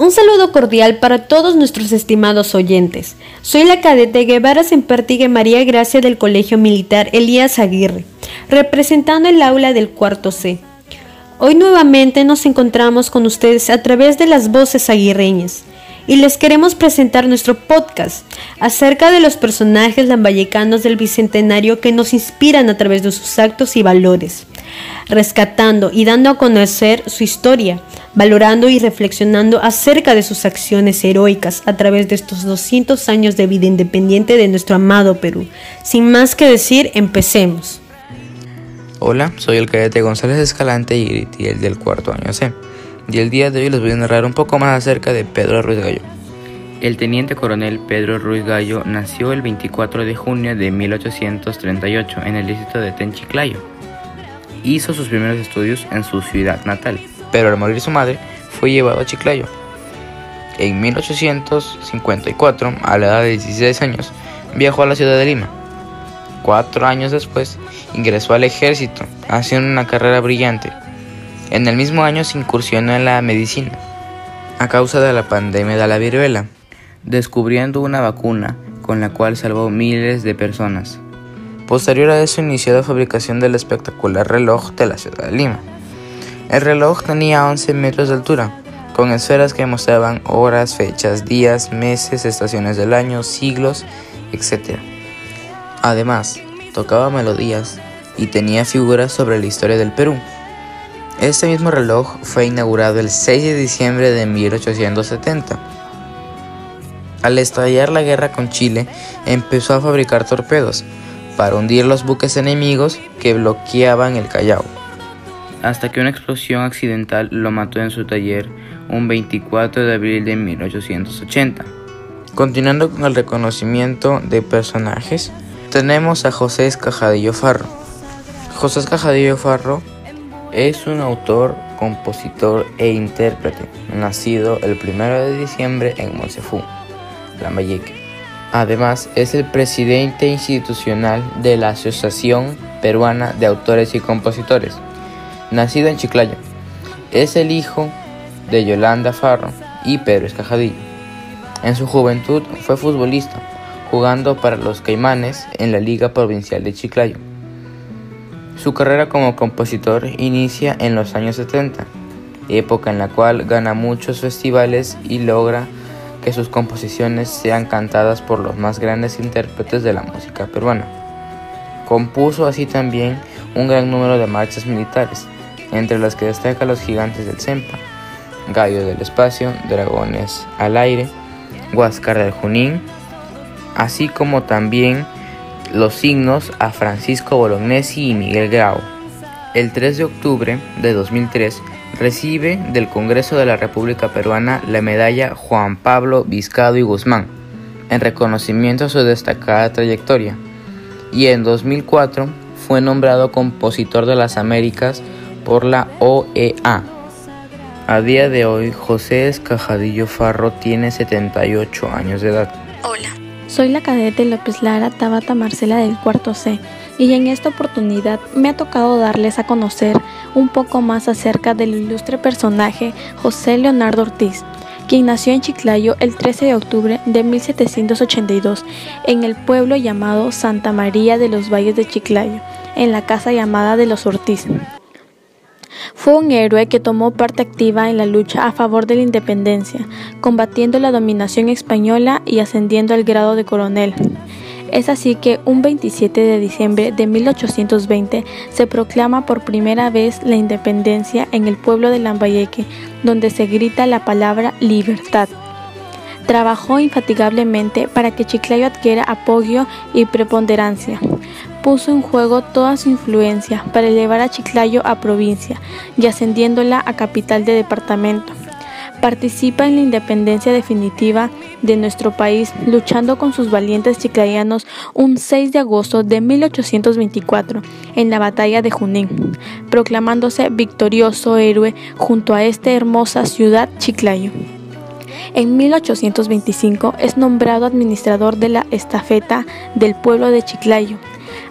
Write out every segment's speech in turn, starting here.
Un saludo cordial para todos nuestros estimados oyentes. Soy la cadete Guevara Sempertigue María Gracia del Colegio Militar Elías Aguirre, representando el aula del cuarto C. Hoy nuevamente nos encontramos con ustedes a través de las voces aguirreñas y les queremos presentar nuestro podcast acerca de los personajes lambayecanos del Bicentenario que nos inspiran a través de sus actos y valores, rescatando y dando a conocer su historia, valorando y reflexionando acerca de sus acciones heroicas a través de estos 200 años de vida independiente de nuestro amado Perú. Sin más que decir, empecemos. Hola, soy el cadete González Escalante y el del cuarto año C. Y el día de hoy les voy a narrar un poco más acerca de Pedro Ruiz Gallo. El teniente coronel Pedro Ruiz Gallo nació el 24 de junio de 1838 en el distrito de Tenchiclayo. Hizo sus primeros estudios en su ciudad natal, pero al morir su madre fue llevado a Chiclayo. En 1854, a la edad de 16 años, viajó a la ciudad de Lima. Cuatro años después, ingresó al ejército, haciendo una carrera brillante. En el mismo año se incursionó en la medicina, a causa de la pandemia de la viruela, descubriendo una vacuna con la cual salvó miles de personas. Posterior a eso inició la fabricación del espectacular reloj de la ciudad de Lima. El reloj tenía 11 metros de altura, con esferas que mostraban horas, fechas, días, meses, estaciones del año, siglos, etc. Además, tocaba melodías y tenía figuras sobre la historia del Perú. Este mismo reloj fue inaugurado el 6 de diciembre de 1870. Al estallar la guerra con Chile, empezó a fabricar torpedos para hundir los buques enemigos que bloqueaban el Callao hasta que una explosión accidental lo mató en su taller un 24 de abril de 1880. Continuando con el reconocimiento de personajes, tenemos a José Escajadillo Farro. José Escajadillo Farro es un autor, compositor e intérprete, nacido el 1 de diciembre en Monsefú, Lambayeque. Además, es el presidente institucional de la Asociación Peruana de Autores y Compositores nacido en Chiclayo. Es el hijo de Yolanda Farro y Pedro Escajadillo. En su juventud fue futbolista, jugando para los Caimanes en la Liga Provincial de Chiclayo. Su carrera como compositor inicia en los años 70, época en la cual gana muchos festivales y logra que sus composiciones sean cantadas por los más grandes intérpretes de la música peruana. Compuso así también un gran número de marchas militares, entre las que destaca los gigantes del Sempa, Gallo del Espacio, Dragones al Aire, Huáscar del Junín, así como también los signos a Francisco Bolognesi y Miguel Grau. El 3 de octubre de 2003 recibe del Congreso de la República Peruana la medalla Juan Pablo Vizcado y Guzmán, en reconocimiento a su destacada trayectoria, y en 2004 fue nombrado compositor de las Américas por la OEA. A día de hoy, José Escajadillo Farro tiene 78 años de edad. Hola, soy la cadete López Lara Tabata Marcela del cuarto C y en esta oportunidad me ha tocado darles a conocer un poco más acerca del ilustre personaje José Leonardo Ortiz, quien nació en Chiclayo el 13 de octubre de 1782 en el pueblo llamado Santa María de los Valles de Chiclayo, en la casa llamada de los Ortiz. Fue un héroe que tomó parte activa en la lucha a favor de la independencia, combatiendo la dominación española y ascendiendo al grado de coronel. Es así que un 27 de diciembre de 1820 se proclama por primera vez la independencia en el pueblo de Lambayeque, donde se grita la palabra libertad. Trabajó infatigablemente para que Chiclayo adquiera apoyo y preponderancia puso en juego toda su influencia para elevar a Chiclayo a provincia y ascendiéndola a capital de departamento. Participa en la independencia definitiva de nuestro país, luchando con sus valientes chiclayanos un 6 de agosto de 1824 en la batalla de Junín, proclamándose victorioso héroe junto a esta hermosa ciudad Chiclayo. En 1825 es nombrado administrador de la estafeta del pueblo de Chiclayo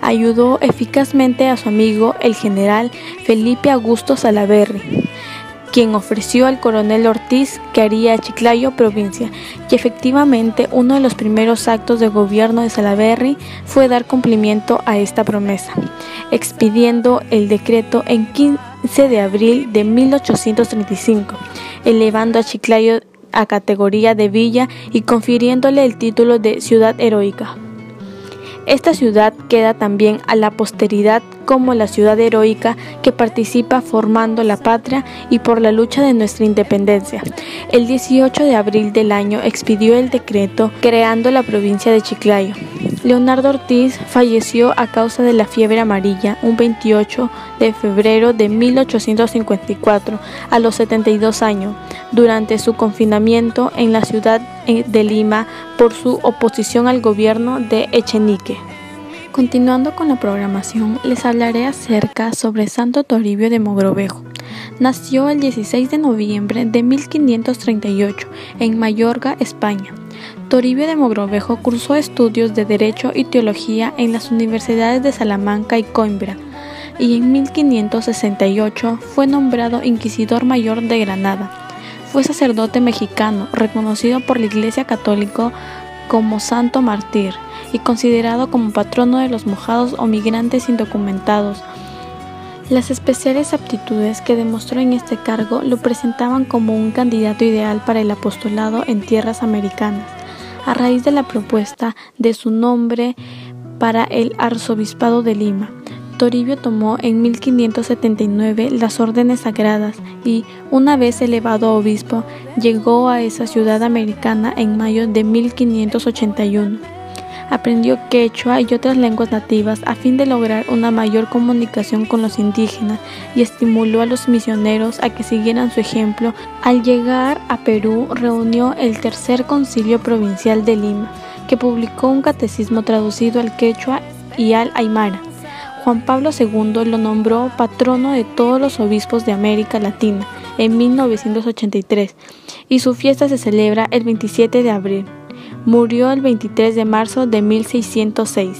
ayudó eficazmente a su amigo el general Felipe Augusto Salaverry, quien ofreció al coronel Ortiz que haría Chiclayo provincia, y efectivamente uno de los primeros actos de gobierno de Salaverry fue dar cumplimiento a esta promesa, expidiendo el decreto en 15 de abril de 1835, elevando a Chiclayo a categoría de villa y confiriéndole el título de ciudad heroica. Esta ciudad queda también a la posteridad como la ciudad heroica que participa formando la patria y por la lucha de nuestra independencia. El 18 de abril del año expidió el decreto creando la provincia de Chiclayo. Leonardo Ortiz falleció a causa de la fiebre amarilla un 28 de febrero de 1854 a los 72 años, durante su confinamiento en la ciudad eh, de Lima por su oposición al gobierno de Echenique. Continuando con la programación, les hablaré acerca sobre Santo Toribio de Mogrovejo. Nació el 16 de noviembre de 1538 en Mallorca, España. Toribio de Mogrovejo cursó estudios de Derecho y Teología en las universidades de Salamanca y Coimbra, y en 1568 fue nombrado Inquisidor Mayor de Granada. Fue sacerdote mexicano, reconocido por la Iglesia Católica como santo mártir y considerado como patrono de los mojados o migrantes indocumentados. Las especiales aptitudes que demostró en este cargo lo presentaban como un candidato ideal para el apostolado en tierras americanas a raíz de la propuesta de su nombre para el arzobispado de Lima. Toribio tomó en 1579 las órdenes sagradas y, una vez elevado a obispo, llegó a esa ciudad americana en mayo de 1581 aprendió quechua y otras lenguas nativas a fin de lograr una mayor comunicación con los indígenas y estimuló a los misioneros a que siguieran su ejemplo. Al llegar a Perú reunió el tercer concilio provincial de Lima, que publicó un catecismo traducido al quechua y al aymara. Juan Pablo II lo nombró patrono de todos los obispos de América Latina en 1983 y su fiesta se celebra el 27 de abril. Murió el 23 de marzo de 1606.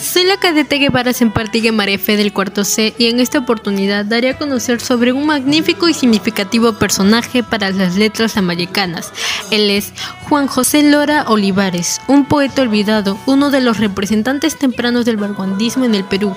Soy la cadete Guevara Sempartigue Marefe del cuarto C y en esta oportunidad daré a conocer sobre un magnífico y significativo personaje para las letras americanas. Él es Juan José Lora Olivares, un poeta olvidado, uno de los representantes tempranos del vanguardismo en el Perú,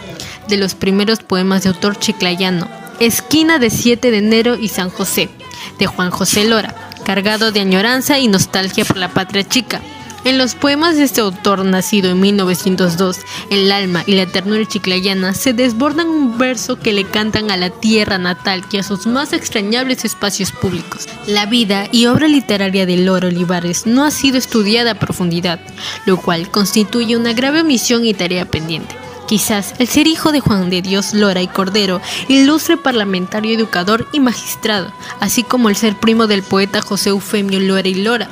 de los primeros poemas de autor chiclayano, Esquina de 7 de enero y San José, de Juan José Lora, cargado de añoranza y nostalgia por la patria chica en los poemas de este autor, nacido en 1902, el alma y la ternura chiclayana se desbordan un verso que le cantan a la tierra natal y a sus más extrañables espacios públicos. La vida y obra literaria de Loro Olivares no ha sido estudiada a profundidad, lo cual constituye una grave omisión y tarea pendiente. Quizás el ser hijo de Juan de Dios Lora y Cordero, ilustre parlamentario, educador y magistrado, así como el ser primo del poeta José Eufemio Lora y Lora,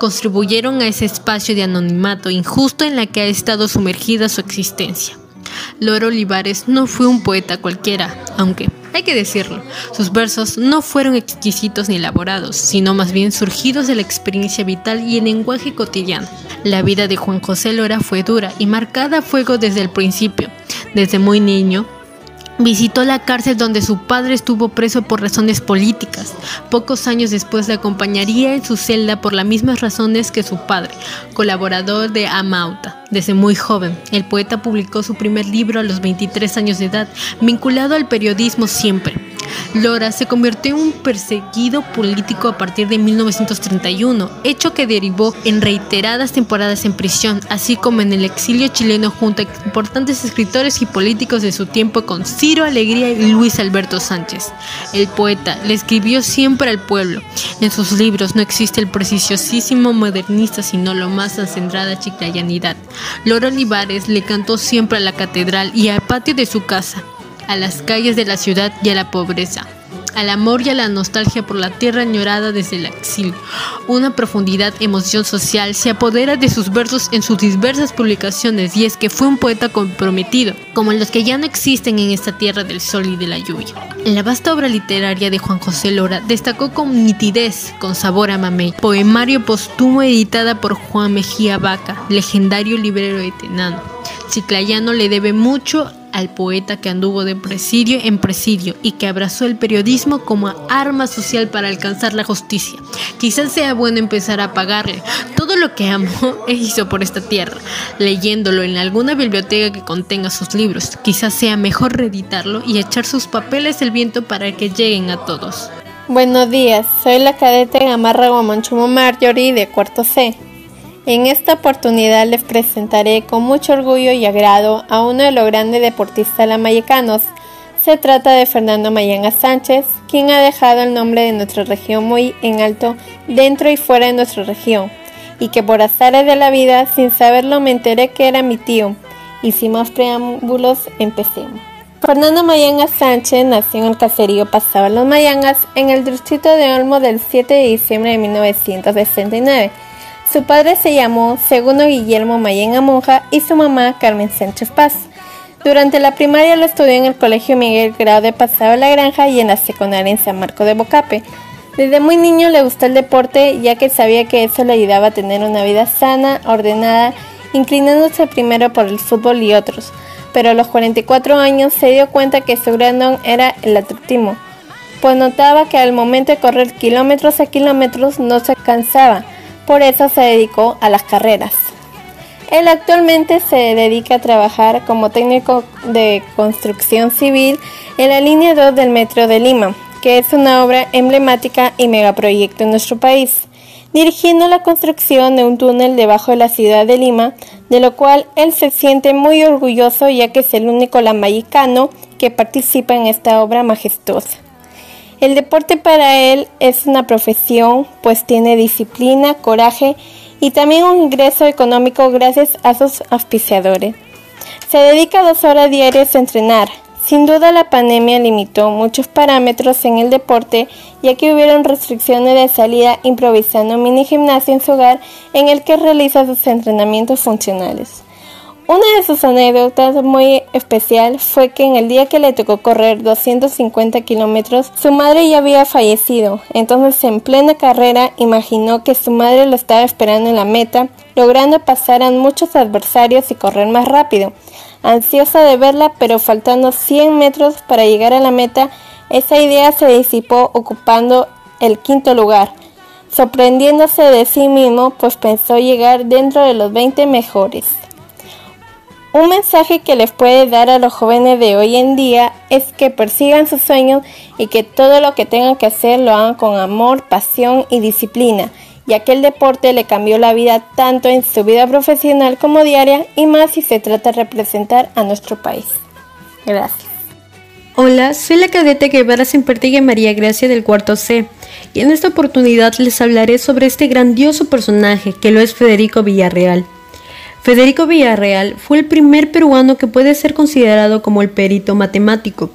contribuyeron a ese espacio de anonimato injusto en la que ha estado sumergida su existencia. Lora Olivares no fue un poeta cualquiera, aunque hay que decirlo, sus versos no fueron exquisitos ni elaborados, sino más bien surgidos de la experiencia vital y el lenguaje cotidiano. La vida de Juan José Lora fue dura y marcada a fuego desde el principio. Desde muy niño, Visitó la cárcel donde su padre estuvo preso por razones políticas. Pocos años después le acompañaría en su celda por las mismas razones que su padre, colaborador de Amauta. Desde muy joven, el poeta publicó su primer libro a los 23 años de edad, vinculado al periodismo siempre. Lora se convirtió en un perseguido político a partir de 1931, hecho que derivó en reiteradas temporadas en prisión, así como en el exilio chileno junto a importantes escritores y políticos de su tiempo con Ciro Alegría y Luis Alberto Sánchez. El poeta le escribió siempre al pueblo. En sus libros no existe el preciosísimo modernista, sino lo más acendrada chiclayanidad. Lora Olivares le cantó siempre a la catedral y al patio de su casa a las calles de la ciudad y a la pobreza, al amor y a la nostalgia por la tierra añorada desde el exilio. Una profundidad emoción social se apodera de sus versos en sus diversas publicaciones y es que fue un poeta comprometido, como los que ya no existen en esta tierra del sol y de la lluvia. La vasta obra literaria de Juan José Lora destacó con nitidez, con sabor a mamey, poemario póstumo editada por Juan Mejía Vaca, legendario librero de Tenano. Chiclayano le debe mucho al poeta que anduvo de presidio en presidio y que abrazó el periodismo como arma social para alcanzar la justicia. Quizás sea bueno empezar a pagarle todo lo que amó e hizo por esta tierra, leyéndolo en alguna biblioteca que contenga sus libros. Quizás sea mejor reeditarlo y echar sus papeles al viento para que lleguen a todos. Buenos días, soy la cadete Gamarra Guamanchumo Marjorie de cuarto C. En esta oportunidad les presentaré con mucho orgullo y agrado a uno de los grandes deportistas lamayecanos. Se trata de Fernando Mayanga Sánchez, quien ha dejado el nombre de nuestra región muy en alto dentro y fuera de nuestra región, y que por azares de la vida, sin saberlo, me enteré que era mi tío. Y sin más preámbulos, empecemos. Fernando Mayanga Sánchez nació en el caserío Pasaba Los Mayangas en el distrito de Olmo del 7 de diciembre de 1969 su padre se llamó Segundo Guillermo Mayenga Monja y su mamá Carmen Sánchez Paz. Durante la primaria lo estudió en el Colegio Miguel Grau de Pasado La Granja y en la secundaria en San Marco de Bocape. Desde muy niño le gustó el deporte ya que sabía que eso le ayudaba a tener una vida sana, ordenada, inclinándose primero por el fútbol y otros. Pero a los 44 años se dio cuenta que su gran don era el atletismo, pues notaba que al momento de correr kilómetros a kilómetros no se cansaba, por eso se dedicó a las carreras. Él actualmente se dedica a trabajar como técnico de construcción civil en la línea 2 del Metro de Lima, que es una obra emblemática y megaproyecto en nuestro país, dirigiendo la construcción de un túnel debajo de la ciudad de Lima, de lo cual él se siente muy orgulloso ya que es el único lamayicano que participa en esta obra majestuosa. El deporte para él es una profesión, pues tiene disciplina, coraje y también un ingreso económico gracias a sus auspiciadores. Se dedica dos horas diarias a entrenar. Sin duda la pandemia limitó muchos parámetros en el deporte, ya que hubieron restricciones de salida improvisando mini gimnasio en su hogar en el que realiza sus entrenamientos funcionales. Una de sus anécdotas muy especial fue que en el día que le tocó correr 250 kilómetros, su madre ya había fallecido. Entonces, en plena carrera, imaginó que su madre lo estaba esperando en la meta, logrando pasar a muchos adversarios y correr más rápido. Ansiosa de verla, pero faltando 100 metros para llegar a la meta, esa idea se disipó ocupando el quinto lugar. Sorprendiéndose de sí mismo, pues pensó llegar dentro de los 20 mejores. Un mensaje que les puede dar a los jóvenes de hoy en día es que persigan sus sueños y que todo lo que tengan que hacer lo hagan con amor, pasión y disciplina, ya que el deporte le cambió la vida tanto en su vida profesional como diaria y más si se trata de representar a nuestro país. Gracias. Hola, soy la cadete Guevara Sempertigue María Gracia del cuarto C y en esta oportunidad les hablaré sobre este grandioso personaje que lo es Federico Villarreal. Federico Villarreal fue el primer peruano que puede ser considerado como el perito matemático.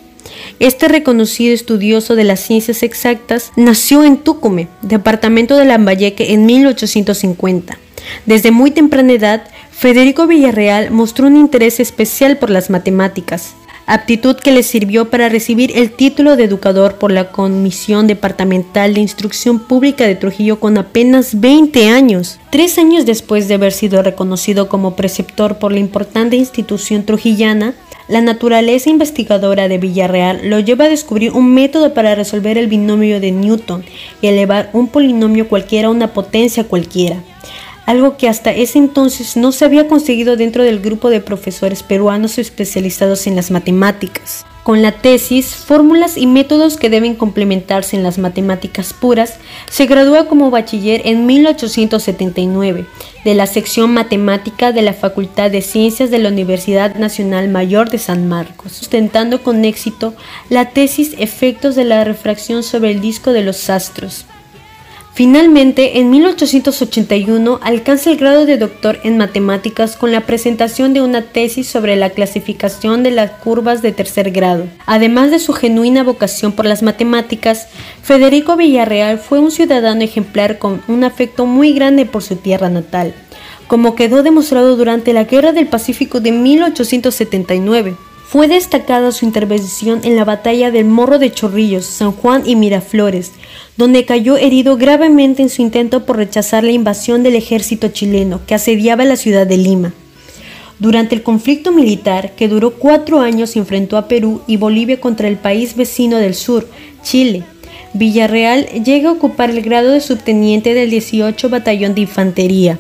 Este reconocido estudioso de las ciencias exactas nació en Tucumé, departamento de Lambayeque, en 1850. Desde muy temprana edad, Federico Villarreal mostró un interés especial por las matemáticas aptitud que le sirvió para recibir el título de educador por la Comisión Departamental de Instrucción Pública de Trujillo con apenas 20 años. Tres años después de haber sido reconocido como preceptor por la importante institución trujillana, la naturaleza investigadora de Villarreal lo lleva a descubrir un método para resolver el binomio de Newton y elevar un polinomio cualquiera a una potencia cualquiera algo que hasta ese entonces no se había conseguido dentro del grupo de profesores peruanos especializados en las matemáticas. Con la tesis, fórmulas y métodos que deben complementarse en las matemáticas puras, se gradúa como bachiller en 1879 de la sección matemática de la Facultad de Ciencias de la Universidad Nacional Mayor de San Marcos, sustentando con éxito la tesis Efectos de la refracción sobre el disco de los astros, Finalmente, en 1881 alcanza el grado de doctor en matemáticas con la presentación de una tesis sobre la clasificación de las curvas de tercer grado. Además de su genuina vocación por las matemáticas, Federico Villarreal fue un ciudadano ejemplar con un afecto muy grande por su tierra natal, como quedó demostrado durante la Guerra del Pacífico de 1879. Fue destacada su intervención en la batalla del Morro de Chorrillos, San Juan y Miraflores, donde cayó herido gravemente en su intento por rechazar la invasión del ejército chileno que asediaba la ciudad de Lima. Durante el conflicto militar, que duró cuatro años, enfrentó a Perú y Bolivia contra el país vecino del sur, Chile. Villarreal llega a ocupar el grado de subteniente del 18 Batallón de Infantería.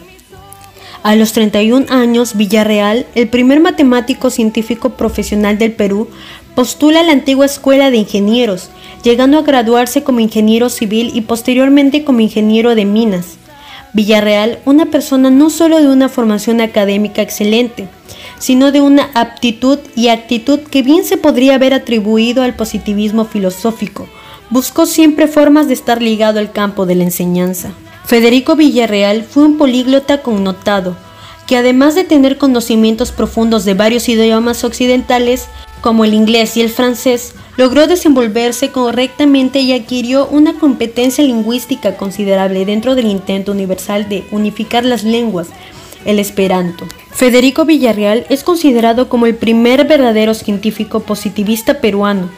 A los 31 años, Villarreal, el primer matemático científico profesional del Perú, postula la antigua Escuela de Ingenieros, llegando a graduarse como ingeniero civil y posteriormente como ingeniero de minas. Villarreal, una persona no solo de una formación académica excelente, sino de una aptitud y actitud que bien se podría haber atribuido al positivismo filosófico, buscó siempre formas de estar ligado al campo de la enseñanza. Federico Villarreal fue un políglota connotado, que además de tener conocimientos profundos de varios idiomas occidentales, como el inglés y el francés, logró desenvolverse correctamente y adquirió una competencia lingüística considerable dentro del intento universal de unificar las lenguas, el esperanto. Federico Villarreal es considerado como el primer verdadero científico positivista peruano,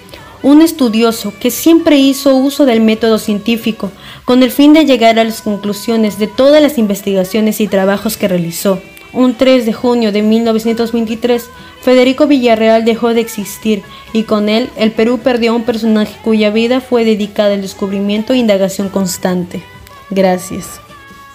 un estudioso que siempre hizo uso del método científico con el fin de llegar a las conclusiones de todas las investigaciones y trabajos que realizó. Un 3 de junio de 1923, Federico Villarreal dejó de existir y con él el Perú perdió a un personaje cuya vida fue dedicada al descubrimiento e indagación constante. Gracias.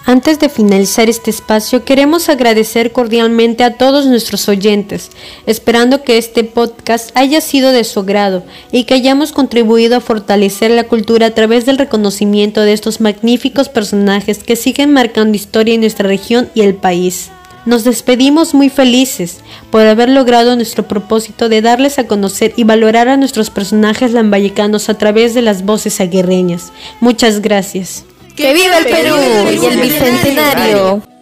Antes de finalizar este espacio, queremos agradecer cordialmente a todos nuestros oyentes, esperando que este podcast haya sido de su agrado y que hayamos contribuido a fortalecer la cultura a través del reconocimiento de estos magníficos personajes que siguen marcando historia en nuestra región y el país. Nos despedimos muy felices por haber logrado nuestro propósito de darles a conocer y valorar a nuestros personajes lambayecanos a través de las voces aguerreñas. Muchas gracias. ¡Que viva el Perú. Y el Bicentenario!